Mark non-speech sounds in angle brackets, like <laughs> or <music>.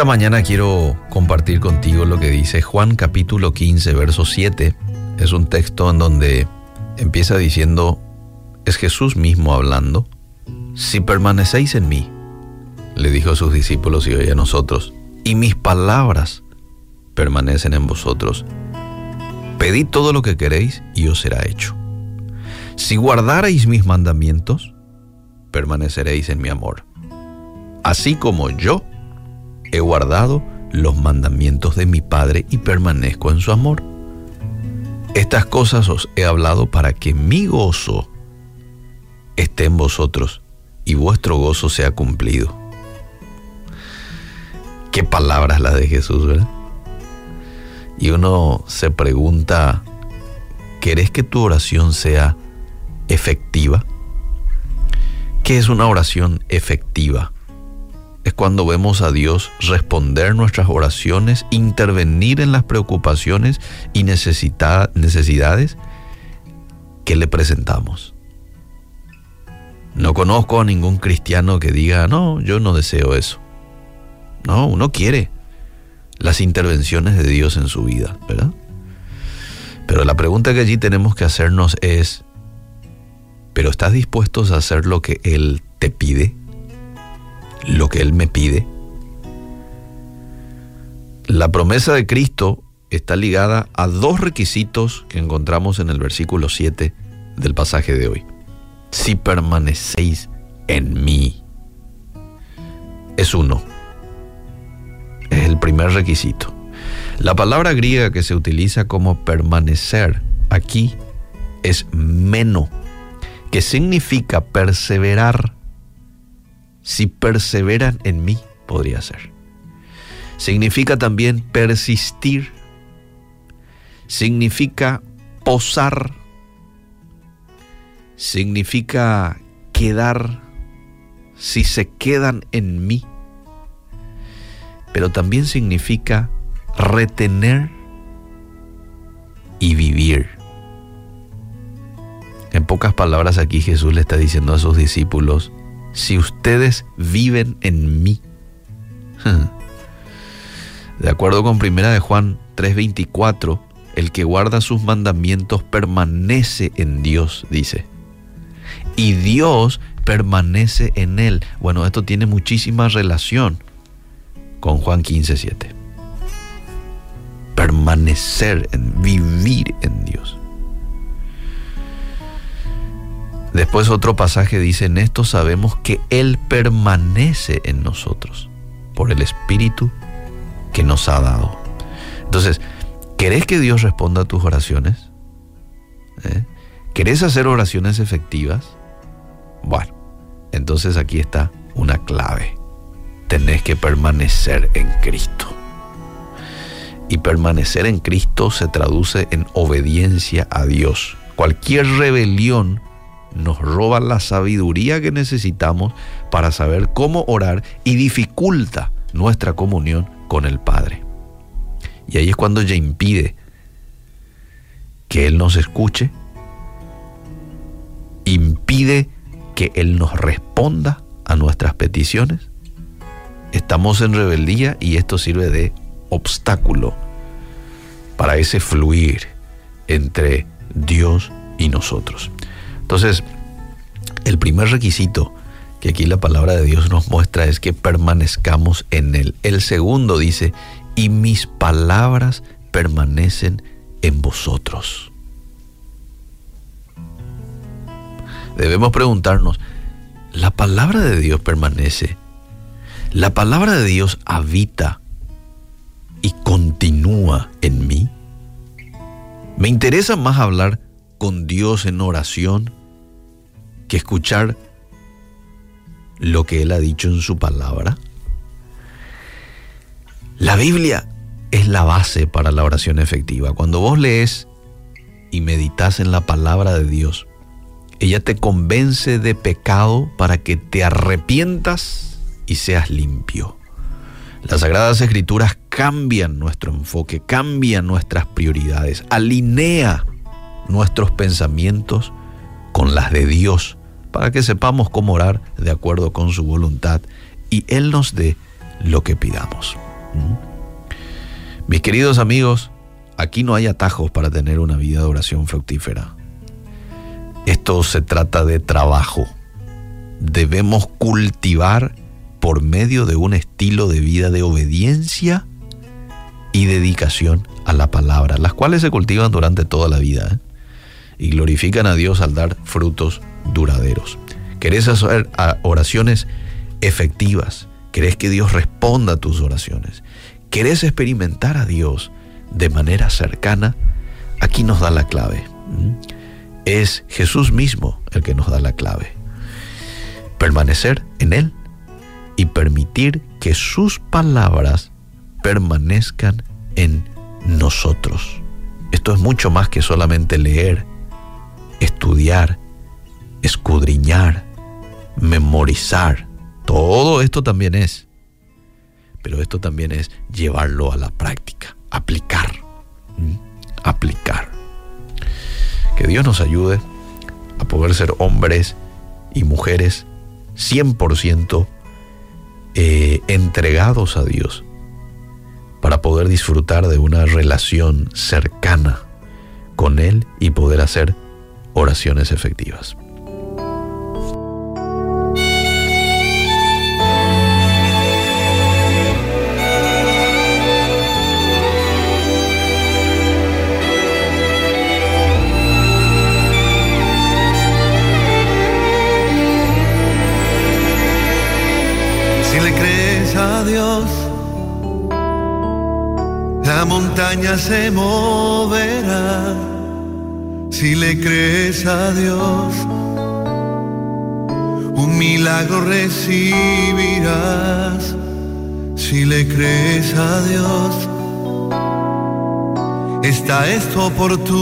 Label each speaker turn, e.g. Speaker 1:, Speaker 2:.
Speaker 1: esta mañana quiero compartir contigo lo que dice Juan capítulo 15, verso 7. Es un texto en donde empieza diciendo, es Jesús mismo hablando, si permanecéis en mí, le dijo a sus discípulos y hoy a nosotros, y mis palabras permanecen en vosotros, pedid todo lo que queréis y os será hecho. Si guardareis mis mandamientos, permaneceréis en mi amor, así como yo he guardado los mandamientos de mi Padre y permanezco en su amor. Estas cosas os he hablado para que mi gozo esté en vosotros y vuestro gozo sea cumplido. Qué palabras las de Jesús, ¿verdad? Y uno se pregunta, ¿querés que tu oración sea efectiva? ¿Qué es una oración efectiva? Es cuando vemos a Dios responder nuestras oraciones, intervenir en las preocupaciones y necesidades que le presentamos. No conozco a ningún cristiano que diga, no, yo no deseo eso. No, uno quiere las intervenciones de Dios en su vida, ¿verdad? Pero la pregunta que allí tenemos que hacernos es, ¿pero estás dispuesto a hacer lo que Él te pide? Lo que Él me pide. La promesa de Cristo está ligada a dos requisitos que encontramos en el versículo 7 del pasaje de hoy. Si permanecéis en mí. Es uno. Es el primer requisito. La palabra griega que se utiliza como permanecer aquí es meno, que significa perseverar si perseveran en mí, podría ser. Significa también persistir. Significa posar. Significa quedar si se quedan en mí. Pero también significa retener y vivir. En pocas palabras aquí Jesús le está diciendo a sus discípulos, si ustedes viven en mí. <laughs> De acuerdo con Primera de Juan 3:24, el que guarda sus mandamientos permanece en Dios, dice. Y Dios permanece en él. Bueno, esto tiene muchísima relación con Juan 15:7. Permanecer en vivir en Después otro pasaje dice, en esto sabemos que Él permanece en nosotros por el Espíritu que nos ha dado. Entonces, ¿querés que Dios responda a tus oraciones? ¿Eh? ¿Querés hacer oraciones efectivas? Bueno, entonces aquí está una clave. Tenés que permanecer en Cristo. Y permanecer en Cristo se traduce en obediencia a Dios. Cualquier rebelión nos roba la sabiduría que necesitamos para saber cómo orar y dificulta nuestra comunión con el Padre. Y ahí es cuando ya impide que Él nos escuche, impide que Él nos responda a nuestras peticiones. Estamos en rebeldía y esto sirve de obstáculo para ese fluir entre Dios y nosotros. Entonces, el primer requisito que aquí la palabra de Dios nos muestra es que permanezcamos en Él. El segundo dice, y mis palabras permanecen en vosotros. Debemos preguntarnos, ¿la palabra de Dios permanece? ¿La palabra de Dios habita y continúa en mí? ¿Me interesa más hablar con Dios en oración que escuchar lo que Él ha dicho en su palabra? La Biblia es la base para la oración efectiva. Cuando vos lees y meditas en la palabra de Dios, ella te convence de pecado para que te arrepientas y seas limpio. Las Sagradas Escrituras cambian nuestro enfoque, cambian nuestras prioridades, alinea nuestros pensamientos con las de Dios para que sepamos cómo orar de acuerdo con su voluntad y Él nos dé lo que pidamos. ¿Mm? Mis queridos amigos, aquí no hay atajos para tener una vida de oración fructífera. Esto se trata de trabajo. Debemos cultivar por medio de un estilo de vida de obediencia y dedicación a la palabra, las cuales se cultivan durante toda la vida ¿eh? y glorifican a Dios al dar frutos duraderos. ¿Querés hacer oraciones efectivas? ¿Querés que Dios responda a tus oraciones? ¿Querés experimentar a Dios de manera cercana? Aquí nos da la clave. Es Jesús mismo el que nos da la clave. Permanecer en Él y permitir que sus palabras permanezcan en nosotros. Esto es mucho más que solamente leer, estudiar, escudriñar, memorizar. Todo esto también es. Pero esto también es llevarlo a la práctica, aplicar. Aplicar. Que Dios nos ayude a poder ser hombres y mujeres 100% eh, entregados a Dios para poder disfrutar de una relación cercana con Él y poder hacer oraciones efectivas.
Speaker 2: La montaña se moverá si le crees a Dios. Un milagro recibirás si le crees a Dios. Esta es tu oportunidad